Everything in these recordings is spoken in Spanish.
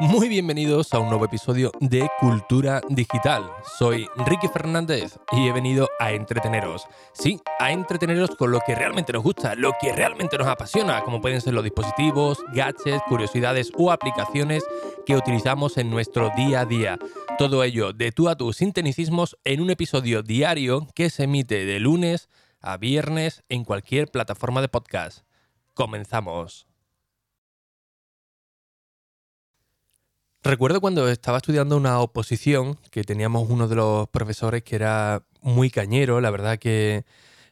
Muy bienvenidos a un nuevo episodio de Cultura Digital. Soy Ricky Fernández y he venido a entreteneros. Sí, a entreteneros con lo que realmente nos gusta, lo que realmente nos apasiona, como pueden ser los dispositivos, gadgets, curiosidades o aplicaciones que utilizamos en nuestro día a día. Todo ello de tú a tú sin tecnicismos en un episodio diario que se emite de lunes viernes en cualquier plataforma de podcast. Comenzamos. Recuerdo cuando estaba estudiando una oposición que teníamos uno de los profesores que era muy cañero, la verdad que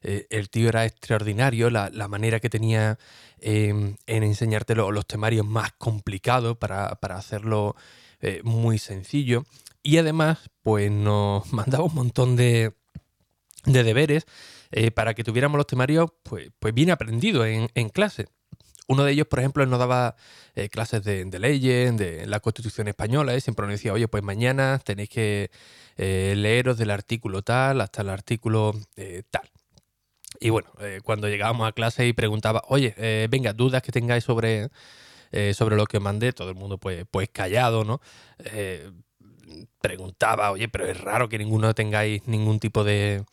eh, el tío era extraordinario, la, manera que tenía em, en enseñarte los temarios más complicados para, hacerlo eh, muy sencillo. Y además, pues nos mandaba un montón de, deberes eh, para que tuviéramos los temarios pues, pues bien aprendidos en, en clase. Uno de ellos, por ejemplo, nos daba eh, clases de, leyes, de la Constitución española, y siempre nos decía, oye, pues mañana tenéis que eh, leeros del artículo tal hasta el artículo eh, tal. Y bueno, cuando llegábamos a clase y preguntaba, oye, venga, dudas que tengáis sobre, sobre lo que mandé, todo el mundo pues, pues callado, ¿no? preguntaba, oye, pero es raro que ninguno tengáis ningún tipo de,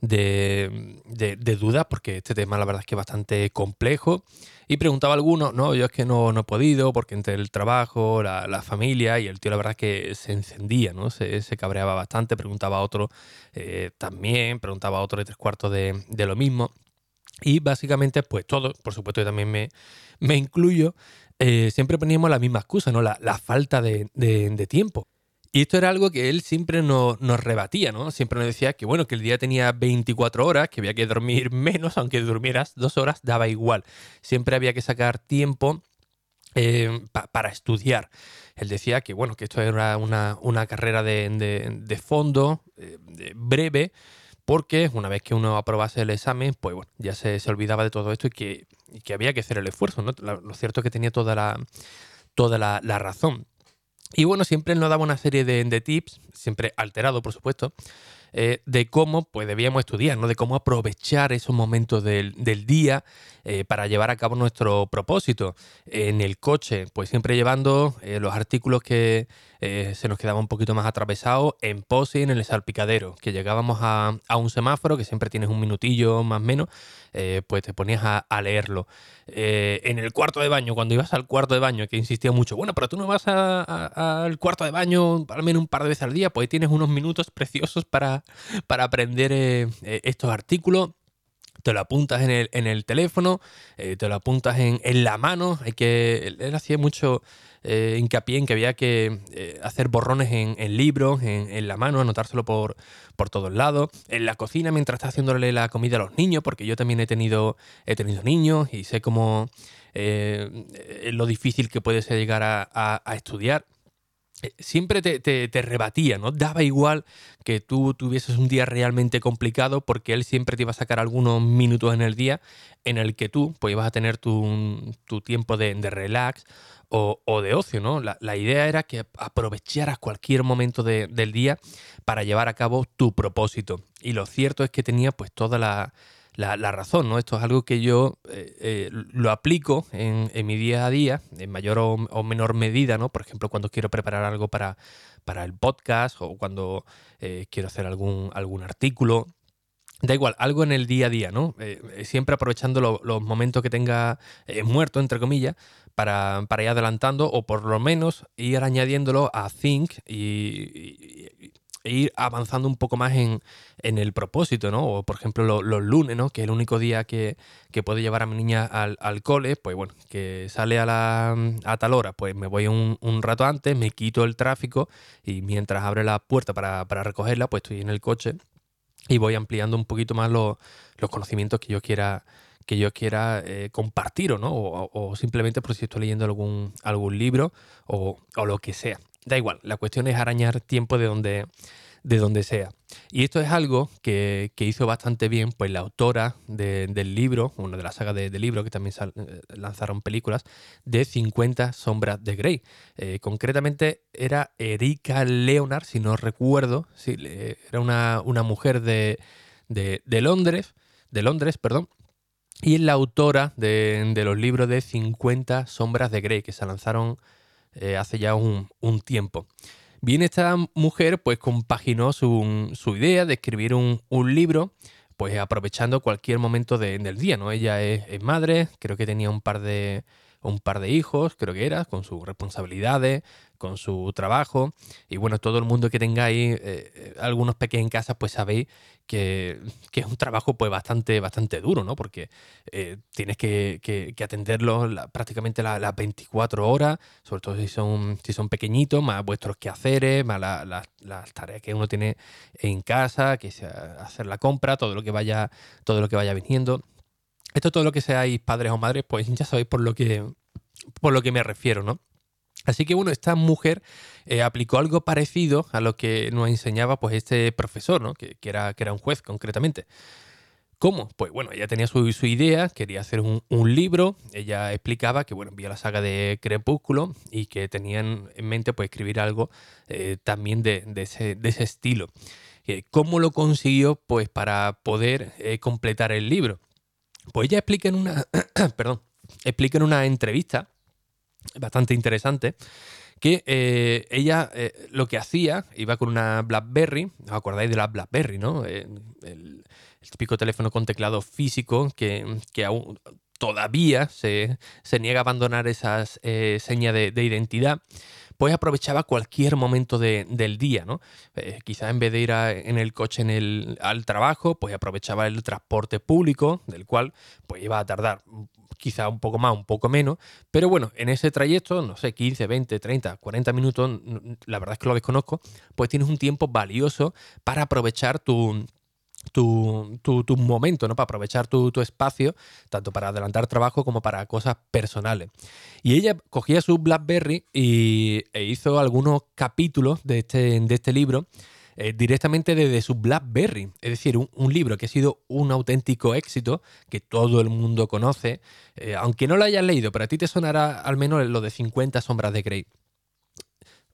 de, de, dudas, porque este tema la verdad es que es bastante complejo. Y preguntaba a alguno, no, yo es que no, no he podido, porque entre el trabajo, la, familia, y el tío la verdad es que se encendía, ¿no? Se, cabreaba bastante, preguntaba a otro eh, también, preguntaba a otro de tres cuartos de, lo mismo. Y básicamente, pues todo, por supuesto, yo también me, me incluyo, eh, siempre poníamos la misma excusa, ¿no? La, falta de, de tiempo. Y esto era algo que él siempre nos, rebatía, ¿no? Siempre nos decía que, bueno, que el día tenía 24 horas, que había que dormir menos, aunque durmieras dos horas, daba igual. Siempre había que sacar tiempo eh, para estudiar. Él decía que, bueno, que esto era una, carrera de, fondo, eh, breve, porque una vez que uno aprobase el examen, pues bueno, ya se, olvidaba de todo esto y que, que, había que hacer el esfuerzo, ¿no? Lo, cierto es que tenía toda la, toda la razón. Y bueno, siempre nos daba una serie de, tips, siempre alterado, por supuesto, eh, de cómo pues, debíamos estudiar, ¿no? de cómo aprovechar esos momentos del, día eh, para llevar a cabo nuestro propósito. En el coche, pues siempre llevando eh, los artículos que se nos quedaban un poquito más atravesados en pose en el salpicadero, que llegábamos a, un semáforo, que siempre tienes un minutillo más o menos, pues te ponías a leerlo. Eh, en el cuarto de baño, cuando ibas al cuarto de baño, que insistía mucho, bueno, pero tú no vas al cuarto de baño al menos un par de veces al día, pues tienes unos minutos preciosos para, para aprender eh, eh, estos artículos te lo apuntas en el, teléfono, te lo apuntas en, la mano. Hay que. Él hacía mucho eh, hincapié en que había que eh, hacer borrones en, libros, en, la mano, anotárselo por, por todos lados. En la cocina, mientras está haciéndole la comida a los niños, porque yo también he tenido, he tenido niños y sé cómo eh, lo difícil que puede ser llegar a, estudiar siempre te, te, rebatía, ¿no? Daba igual que tú tuvieses un día realmente complicado porque él siempre te iba a sacar algunos minutos en el día en el que tú pues ibas a tener tu, tiempo de, de relax o, de ocio, ¿no? La, idea era que aprovecharas cualquier momento del día para llevar a cabo tu propósito. Y lo cierto es que tenía pues toda la, razón, ¿no? Esto es algo que yo eh, eh, lo aplico en, mi día a día, en mayor o, menor medida, ¿no? Por ejemplo, cuando quiero preparar algo para, para el podcast o cuando eh, quiero hacer algún, algún artículo. Da igual, algo en el día a día, ¿no? siempre aprovechando los momentos que tenga muerto, entre comillas, para, ir adelantando o por lo menos ir añadiéndolo a Think y, ir avanzando un poco más en, el propósito, ¿no? O por ejemplo los lunes, ¿no? Que es el único día que, que puedo llevar a mi niña al, cole, pues bueno, que sale a, la, a tal hora, pues me voy un, rato antes, me quito el tráfico y mientras abre la puerta para, recogerla, pues estoy en el coche y voy ampliando un poquito más los, los conocimientos que yo quiera que yo quiera eh, compartir o no, o, simplemente por si estoy leyendo algún, algún libro o, lo que sea. Da igual, la cuestión es arañar tiempo de donde, de donde sea. Y esto es algo que, hizo bastante bien pues la autora del libro, una de las sagas de, libros que también eh, lanzaron películas, de 50 sombras de Grey. Eh, concretamente era Erika Leonard, si no recuerdo, sí, era una, una mujer de, de Londres de Londres, perdón. Y es la autora de, los libros de 50 sombras de Grey, que se lanzaron eh, hace ya un, tiempo. Bien, esta mujer pues compaginó su, idea de escribir un, libro, pues aprovechando cualquier momento del día, ¿no? Ella es, madre, creo que tenía un par de, un par de hijos, creo que era, con sus responsabilidades, con su trabajo. Y bueno, todo el mundo que tengáis eh, eh, algunos pequeños en casa, pues sabéis que, es un trabajo pues bastante, bastante duro, ¿no? Porque eh, tienes que, que, atenderlos prácticamente las 24 horas, sobre todo si son, si son pequeñitos, más vuestros quehaceres, más las tareas que uno tiene en casa, que sea hacer la compra, todo lo que vaya, todo lo que vaya viniendo. Esto todo lo que seáis padres o madres, pues ya sabéis por lo que, por lo que me refiero, ¿no? Así que bueno, esta mujer eh, aplicó algo parecido a lo que nos enseñaba pues este profesor, ¿no? que, era, que era un juez concretamente. ¿Cómo? Pues bueno, ella tenía su, idea, quería hacer un, libro, ella explicaba que bueno, vía la saga de Crepúsculo y que tenían en mente pues escribir algo eh, también de, ese, estilo. Eh, ¿Cómo lo consiguió? Pues para poder completar el libro. Pues ella explica en una, perdón, explica en una entrevista bastante interesante que eh, ella eh, lo que hacía, iba con una BlackBerry, ¿os acordáis de la BlackBerry, no? Eh, el, típico teléfono con teclado físico que, aún todavía se, niega a abandonar esas señas de, identidad pues aprovechaba cualquier momento del día, ¿no? Eh, quizás en vez de ir en el coche en el, al trabajo, pues aprovechaba el transporte público, del cual pues iba a tardar quizá un poco más, un poco menos, pero bueno, en ese trayecto, no sé, 15, 20, 30, 40 minutos, la verdad es que lo desconozco, pues tienes un tiempo valioso para aprovechar tu, tu, tu, momento, ¿no? Para aprovechar tu, espacio, tanto para adelantar trabajo como para cosas personales. Y ella cogía su BlackBerry y, e hizo algunos capítulos de este, de este libro eh, directamente desde su BlackBerry. Es decir, un, libro que ha sido un auténtico éxito, que todo el mundo conoce, eh, aunque no lo hayas leído, pero a ti te sonará al menos lo de 50 sombras de Grey.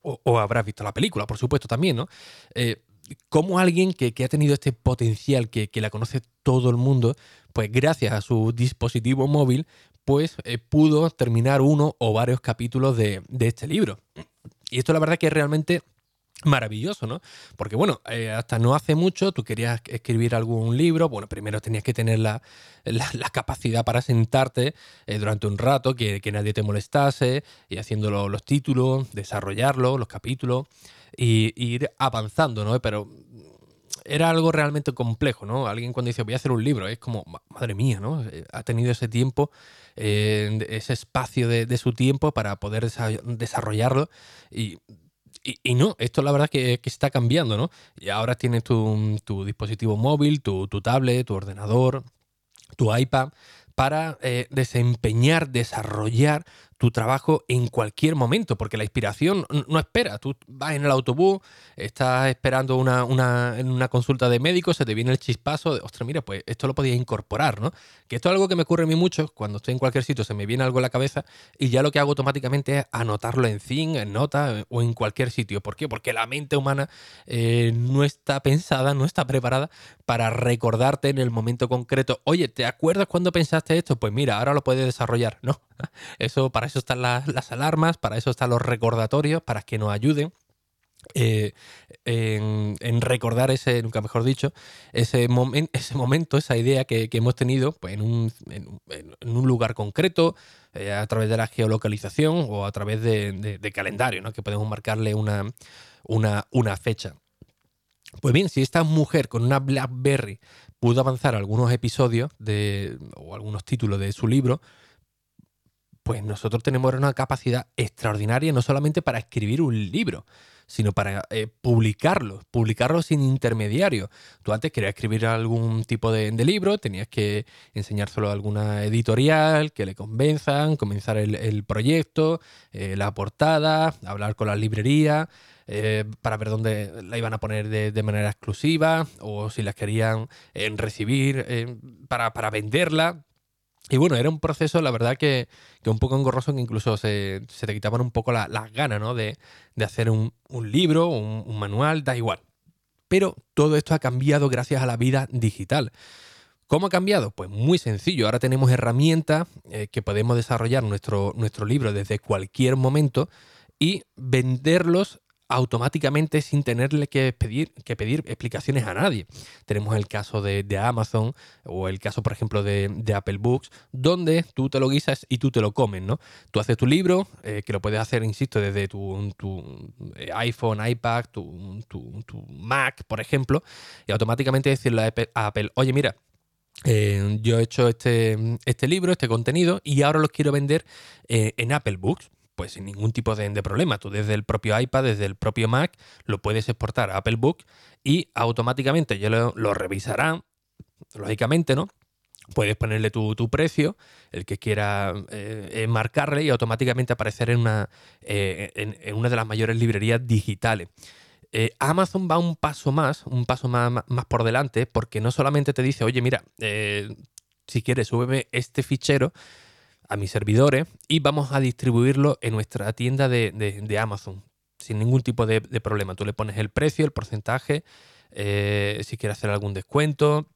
O, habrás visto la película, por supuesto, también, ¿no? Eh, cómo alguien que, ha tenido este potencial, que, la conoce todo el mundo, pues gracias a su dispositivo móvil, pues eh, pudo terminar uno o varios capítulos de, este libro. Y esto la verdad que es realmente maravilloso, ¿no? Porque bueno, eh, hasta no hace mucho tú querías escribir algún libro, bueno, primero tenías que tener la, capacidad para sentarte eh, durante un rato, que, nadie te molestase, y haciendo los títulos, desarrollarlo, los capítulos, y, ir avanzando, ¿no? Pero era algo realmente complejo, ¿no? Alguien cuando dice voy a hacer un libro, es como, madre mía, ¿no? Eh, ha tenido ese tiempo, ese espacio de, su tiempo para poder desarrollarlo y, no, esto la verdad que, está cambiando, ¿no? Y ahora tienes tu, dispositivo móvil, tu, tu tablet, tu ordenador, tu iPad para eh, desempeñar, desarrollar tu trabajo en cualquier momento, porque la inspiración no espera. Tú vas en el autobús, estás esperando una, una, una consulta de médico, se te viene el chispazo de, ostras, mira, pues esto lo podía incorporar, ¿no? Que esto es algo que me ocurre a mí mucho, cuando estoy en cualquier sitio se me viene algo en la cabeza y ya lo que hago automáticamente es anotarlo en Zing, en Nota o en cualquier sitio. ¿Por qué? Porque la mente humana eh, no está pensada, no está preparada para recordarte en el momento concreto, oye, ¿te acuerdas cuando pensaste esto? Pues mira, ahora lo puedes desarrollar, ¿no? Eso para eso están las, alarmas, para eso están los recordatorios, para que nos ayuden. Eh, en, recordar ese, nunca mejor dicho, ese, ese momento, esa idea que, hemos tenido pues, en, un, en, un, lugar concreto, eh, a través de la geolocalización o a través de, calendario, ¿no? que podemos marcarle una, una, una fecha. Pues bien, si esta mujer con una BlackBerry pudo avanzar algunos episodios de, o algunos títulos de su libro, pues nosotros tenemos una capacidad extraordinaria no solamente para escribir un libro, sino para eh, publicarlo, publicarlo sin intermediario. Tú antes querías escribir algún tipo de, libro, tenías que enseñárselo a alguna editorial, que le convenzan, comenzar el, proyecto, eh, la portada, hablar con la librería. Eh, para ver dónde la iban a poner de, manera exclusiva o si las querían recibir para, para venderla. Y bueno, era un proceso, la verdad, que, un poco engorroso, que incluso se, te quitaban un poco las ganas, ¿no? De, hacer un, libro, un, manual, da igual. Pero todo esto ha cambiado gracias a la vida digital. ¿Cómo ha cambiado? Pues muy sencillo. Ahora tenemos herramientas eh, que podemos desarrollar nuestro, nuestro libro desde cualquier momento y venderlos automáticamente sin tenerle que pedir, que pedir explicaciones a nadie. Tenemos el caso de, Amazon o el caso, por ejemplo, de, Apple Books, donde tú te lo guisas y tú te lo comes, ¿no? Tú haces tu libro, eh, que lo puedes hacer, insisto, desde tu, eh, iPhone, iPad, tu, Mac, por ejemplo, y automáticamente decirle a Apple, oye, mira, eh, yo he hecho este, este, libro, este contenido, y ahora los quiero vender en Apple Books pues sin ningún tipo de, problema. Tú desde el propio iPad, desde el propio Mac, lo puedes exportar a Apple Book y automáticamente ya lo, lo revisará, lógicamente, ¿no? Puedes ponerle tu, precio, el que quiera eh, marcarle y automáticamente aparecer en una, eh, en, una de las mayores librerías digitales. Eh, Amazon va un paso más, un paso más, más, por delante, porque no solamente te dice, oye, mira, si quieres, súbeme este fichero, a mis servidores y vamos a distribuirlo en nuestra tienda de, Amazon sin ningún tipo de, problema. Tú le pones el precio, el porcentaje, eh, si quieres hacer algún descuento,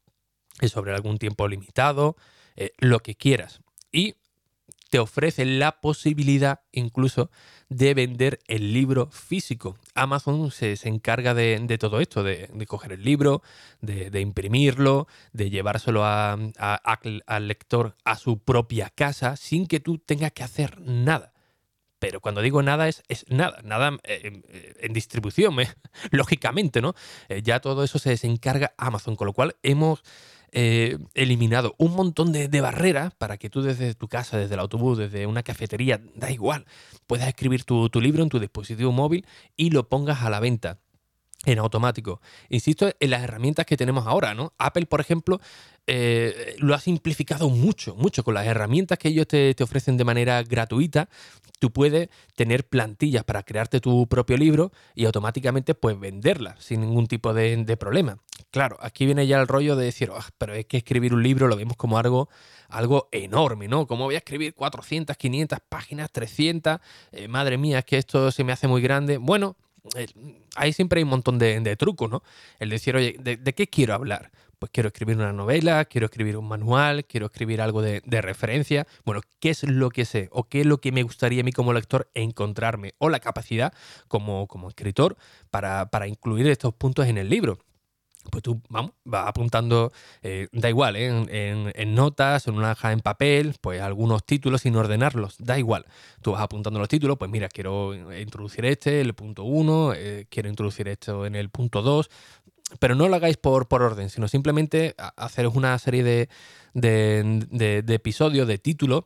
eh, sobre algún tiempo limitado, eh, lo que quieras. Y te ofrece la posibilidad incluso de vender el libro físico. Amazon se, encarga de, todo esto, de, coger el libro, de, imprimirlo, de llevárselo al lector a su propia casa sin que tú tengas que hacer nada. Pero cuando digo nada es, nada, nada eh, eh, en, distribución, lógicamente, ¿no? Eh, ya todo eso se encarga Amazon, con lo cual hemos eh, eliminado un montón de, barreras para que tú desde tu casa, desde el autobús, desde una cafetería, da igual, puedas escribir tu, libro en tu dispositivo móvil y lo pongas a la venta en automático. Insisto en las herramientas que tenemos ahora, ¿no? Apple, por ejemplo, eh, lo ha simplificado mucho, mucho. Con las herramientas que ellos te, ofrecen de manera gratuita, tú puedes tener plantillas para crearte tu propio libro y automáticamente pues venderlas sin ningún tipo de, problema. Claro, aquí viene ya el rollo de decir, ah, pero es que escribir un libro lo vemos como algo, algo enorme, ¿no? ¿Cómo voy a escribir 400, 500 páginas, 300? Eh, madre mía, es que esto se me hace muy grande. Bueno, eh, ahí siempre hay un montón de, trucos, ¿no? El decir, oye, ¿de, qué quiero hablar? Pues quiero escribir una novela, quiero escribir un manual, quiero escribir algo de, referencia. Bueno, ¿qué es lo que sé? ¿O qué es lo que me gustaría a mí como lector encontrarme? O la capacidad como, como escritor para, para incluir estos puntos en el libro pues tú vamos, vas apuntando, eh, da igual, ¿eh? en, notas, en una hoja en papel, pues algunos títulos sin ordenarlos, da igual. Tú vas apuntando los títulos, pues mira, quiero introducir este, el punto 1, eh, quiero introducir esto en el punto 2, pero no lo hagáis por, por orden, sino simplemente haceros una serie de, de, de episodios, de títulos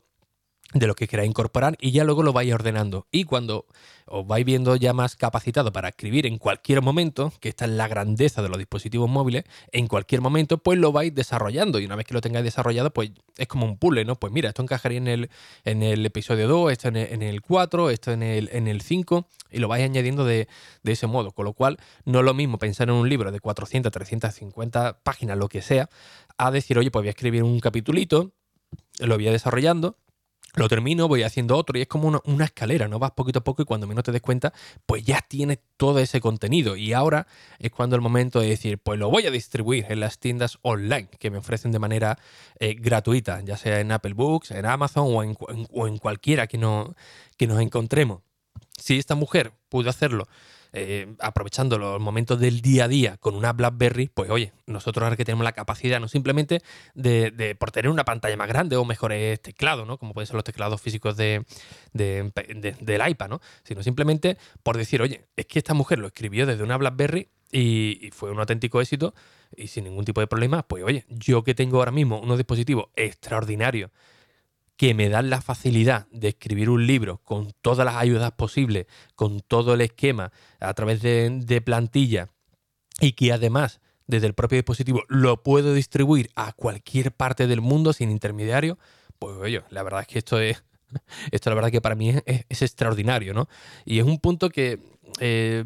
de lo que queráis incorporar y ya luego lo vais ordenando. Y cuando os vais viendo ya más capacitado para escribir en cualquier momento, que esta es la grandeza de los dispositivos móviles, en cualquier momento pues lo vais desarrollando y una vez que lo tengáis desarrollado pues es como un puzzle, ¿no? Pues mira, esto encajaría en el, en el episodio 2, esto en el, 4, esto en el, en el 5 y lo vais añadiendo de, de ese modo, con lo cual no es lo mismo pensar en un libro de 400, 350 páginas, lo que sea, a decir, oye, pues voy a escribir un capitulito, lo voy a desarrollando lo termino, voy haciendo otro y es como una, escalera, ¿no? Vas poquito a poco y cuando menos te des cuenta, pues ya tienes todo ese contenido. Y ahora es cuando el momento de decir, pues lo voy a distribuir en las tiendas online que me ofrecen de manera eh, gratuita, ya sea en Apple Books, en Amazon o en, o en cualquiera que, no, que nos encontremos. Si esta mujer pudo hacerlo eh, aprovechando los momentos del día a día con una BlackBerry, pues oye, nosotros ahora que tenemos la capacidad no simplemente de, por tener una pantalla más grande o mejores teclados, ¿no? Como pueden ser los teclados físicos de, del iPad, ¿no? Sino simplemente por decir, oye, es que esta mujer lo escribió desde una BlackBerry y, fue un auténtico éxito y sin ningún tipo de problema, pues oye, yo que tengo ahora mismo unos dispositivos extraordinarios que me dan la facilidad de escribir un libro con todas las ayudas posibles, con todo el esquema a través de, plantilla y que además desde el propio dispositivo lo puedo distribuir a cualquier parte del mundo sin intermediario, pues oye, la verdad es que esto es, esto la verdad que para mí es, extraordinario, ¿no? Y es un punto que eh,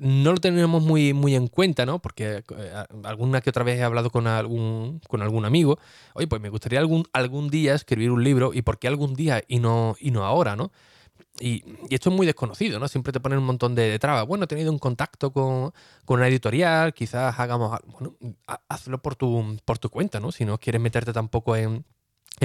no lo tenemos muy, muy en cuenta, ¿no? Porque eh, alguna que otra vez he hablado con algún, con algún amigo, oye, pues me gustaría algún, algún día escribir un libro, ¿y por qué algún día y no, y no ahora, ¿no? y, esto es muy desconocido, ¿no? Siempre te ponen un montón de, trabas. Bueno, he tenido un contacto con, una editorial, quizás hagamos, bueno, hazlo por tu, por tu cuenta, ¿no? Si no quieres meterte tampoco en,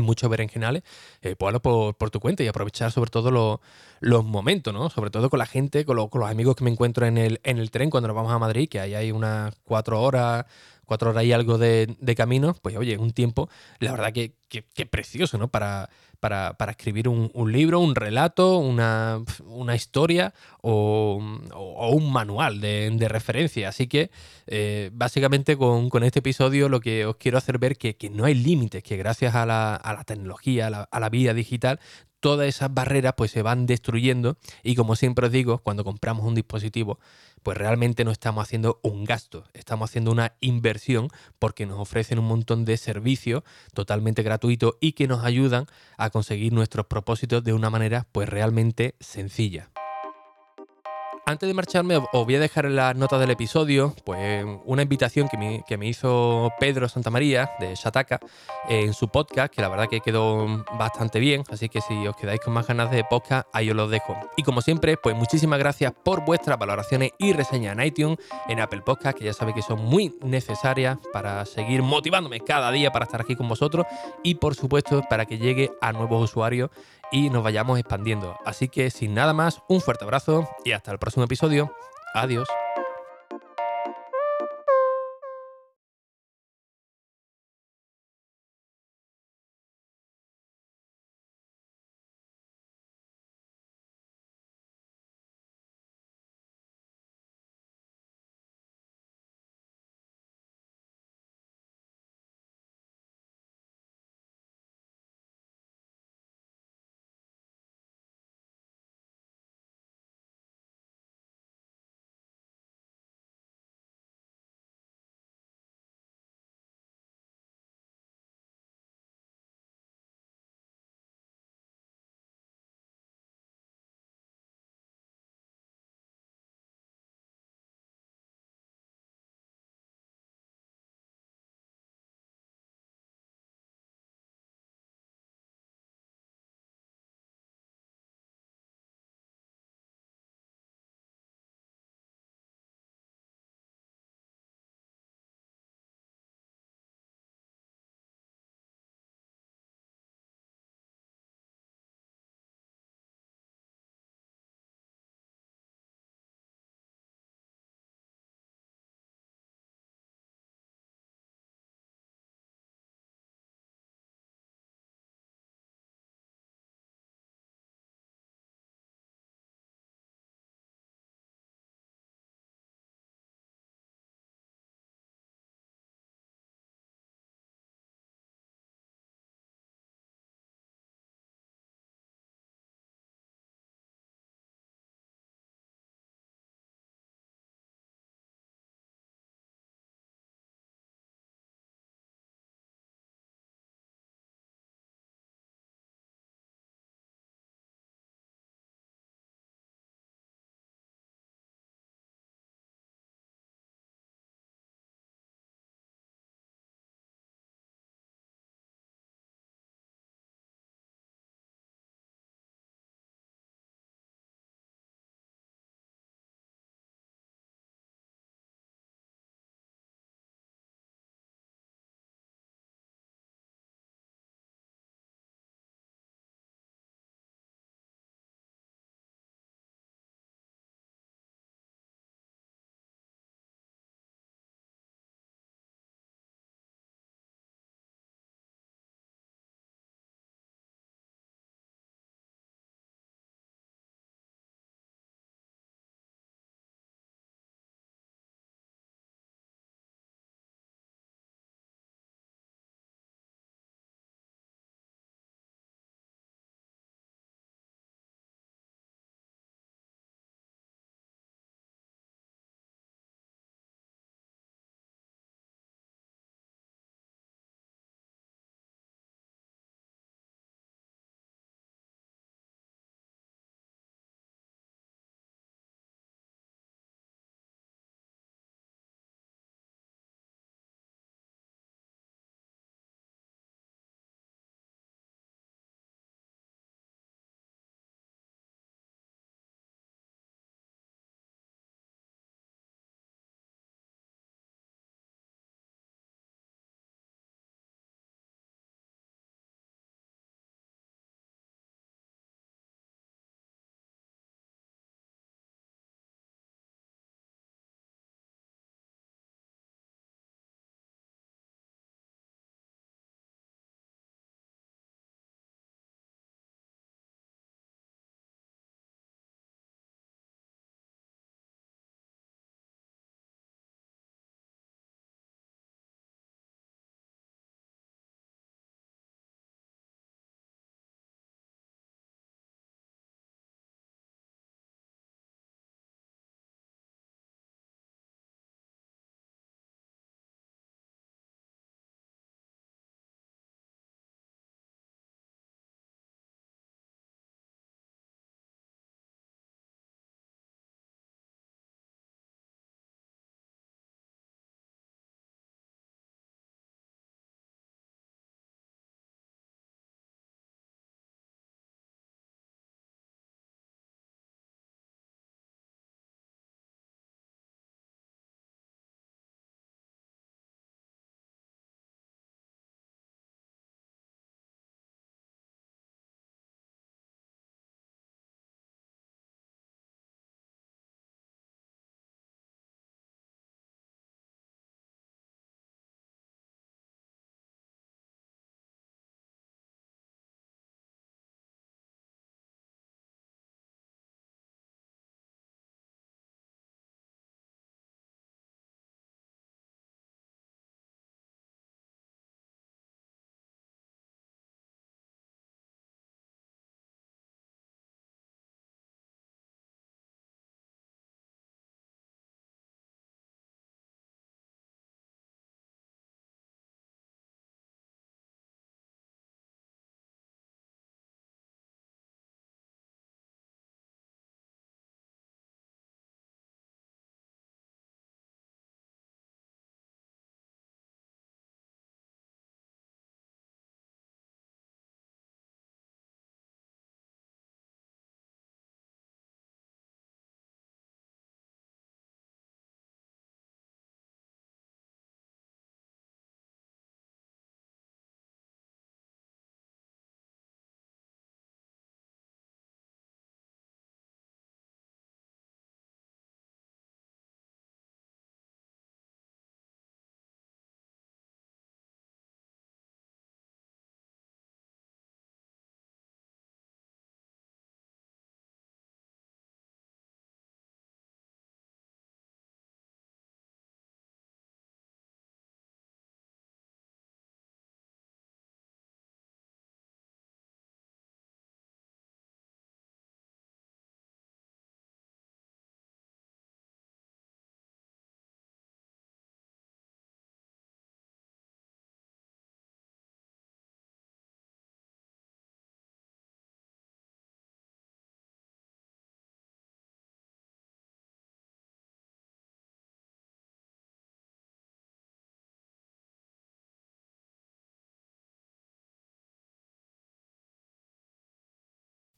muchos berenjenales, eh, pues por, por, tu cuenta y aprovechar sobre todo los momentos, ¿no? Sobre todo con la gente, con, con, los amigos que me encuentro en el, en el tren cuando nos vamos a Madrid, que ahí hay unas cuatro horas, cuatro horas y algo de, camino, pues oye, un tiempo, la verdad que, que, precioso, ¿no? Para, para, escribir un, libro, un relato, una, historia o, un manual de, referencia. Así que eh, básicamente con, este episodio lo que os quiero hacer ver que, que no hay límites, que gracias a la, a la tecnología, a la, a la vida digital, todas esas barreras pues se van destruyendo y como siempre os digo, cuando compramos un dispositivo, pues realmente no estamos haciendo un gasto, estamos haciendo una inversión porque nos ofrecen un montón de servicios totalmente gratuitos y que nos ayudan a conseguir nuestros propósitos de una manera pues realmente sencilla. Antes de marcharme, os voy a dejar en las notas del episodio pues, una invitación que me, que me hizo Pedro Santamaría de Shataka en su podcast, que la verdad que quedó bastante bien. Así que si os quedáis con más ganas de podcast, ahí os los dejo. Y como siempre, pues muchísimas gracias por vuestras valoraciones y reseñas en iTunes, en Apple Podcast, que ya sabéis que son muy necesarias para seguir motivándome cada día para estar aquí con vosotros y por supuesto para que llegue a nuevos usuarios y nos vayamos expandiendo. Así que sin nada más, un fuerte abrazo y hasta el próximo episodio. Adiós.